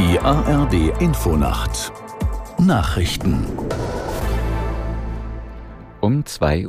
Die ARD Infonacht Nachrichten um 2.30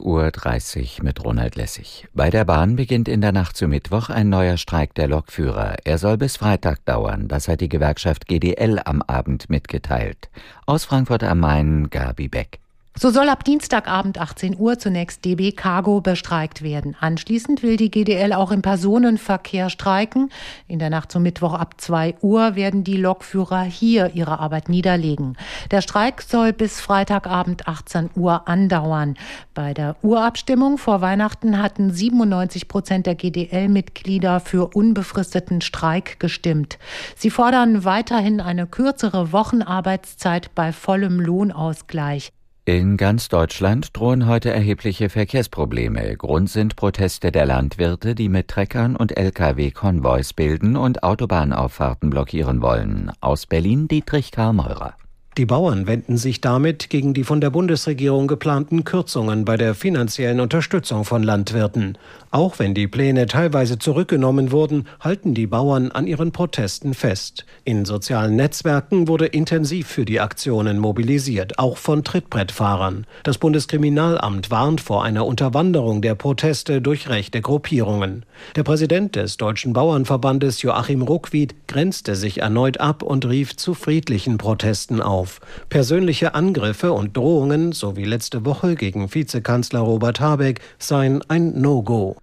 Uhr mit Ronald Lessig. Bei der Bahn beginnt in der Nacht zu Mittwoch ein neuer Streik der Lokführer. Er soll bis Freitag dauern. Das hat die Gewerkschaft GDL am Abend mitgeteilt. Aus Frankfurt am Main, Gabi Beck. So soll ab Dienstagabend 18 Uhr zunächst DB Cargo bestreikt werden. Anschließend will die GDL auch im Personenverkehr streiken. In der Nacht zum Mittwoch ab 2 Uhr werden die Lokführer hier ihre Arbeit niederlegen. Der Streik soll bis Freitagabend 18 Uhr andauern. Bei der Urabstimmung vor Weihnachten hatten 97 Prozent der GDL-Mitglieder für unbefristeten Streik gestimmt. Sie fordern weiterhin eine kürzere Wochenarbeitszeit bei vollem Lohnausgleich. In ganz Deutschland drohen heute erhebliche Verkehrsprobleme. Grund sind Proteste der Landwirte, die mit Treckern und Lkw-Konvois bilden und Autobahnauffahrten blockieren wollen. Aus Berlin Dietrich Karl Meurer. Die Bauern wenden sich damit gegen die von der Bundesregierung geplanten Kürzungen bei der finanziellen Unterstützung von Landwirten. Auch wenn die Pläne teilweise zurückgenommen wurden, halten die Bauern an ihren Protesten fest. In sozialen Netzwerken wurde intensiv für die Aktionen mobilisiert, auch von Trittbrettfahrern. Das Bundeskriminalamt warnt vor einer Unterwanderung der Proteste durch rechte Gruppierungen. Der Präsident des Deutschen Bauernverbandes Joachim Ruckwied grenzte sich erneut ab und rief zu friedlichen Protesten auf auf. Persönliche Angriffe und Drohungen, so wie letzte Woche gegen Vizekanzler Robert Habeck, seien ein No-Go.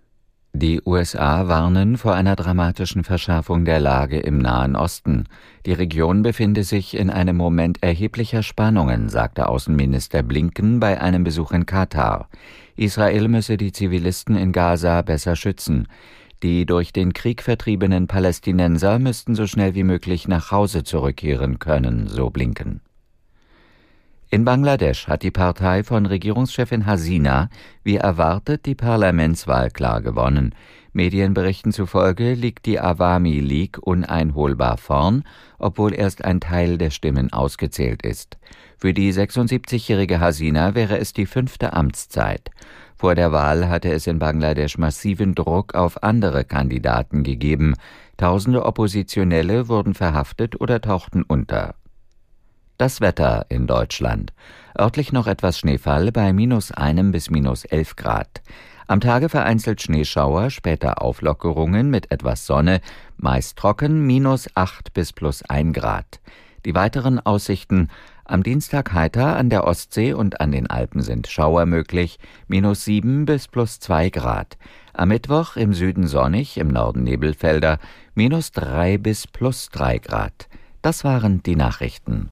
Die USA warnen vor einer dramatischen Verschärfung der Lage im Nahen Osten. Die Region befinde sich in einem Moment erheblicher Spannungen, sagte Außenminister Blinken bei einem Besuch in Katar. Israel müsse die Zivilisten in Gaza besser schützen. Die durch den Krieg vertriebenen Palästinenser müssten so schnell wie möglich nach Hause zurückkehren können, so Blinken. In Bangladesch hat die Partei von Regierungschefin Hasina wie erwartet die Parlamentswahl klar gewonnen. Medienberichten zufolge liegt die Awami League uneinholbar vorn, obwohl erst ein Teil der Stimmen ausgezählt ist. Für die 76-jährige Hasina wäre es die fünfte Amtszeit. Vor der Wahl hatte es in Bangladesch massiven Druck auf andere Kandidaten gegeben. Tausende Oppositionelle wurden verhaftet oder tauchten unter. Das Wetter in Deutschland. Örtlich noch etwas Schneefall bei minus einem bis minus elf Grad. Am Tage vereinzelt Schneeschauer, später Auflockerungen mit etwas Sonne, meist trocken, minus acht bis plus ein Grad. Die weiteren Aussichten am Dienstag heiter an der Ostsee und an den Alpen sind Schauer möglich, minus sieben bis plus zwei Grad. Am Mittwoch im Süden sonnig, im Norden Nebelfelder, minus drei bis plus drei Grad. Das waren die Nachrichten.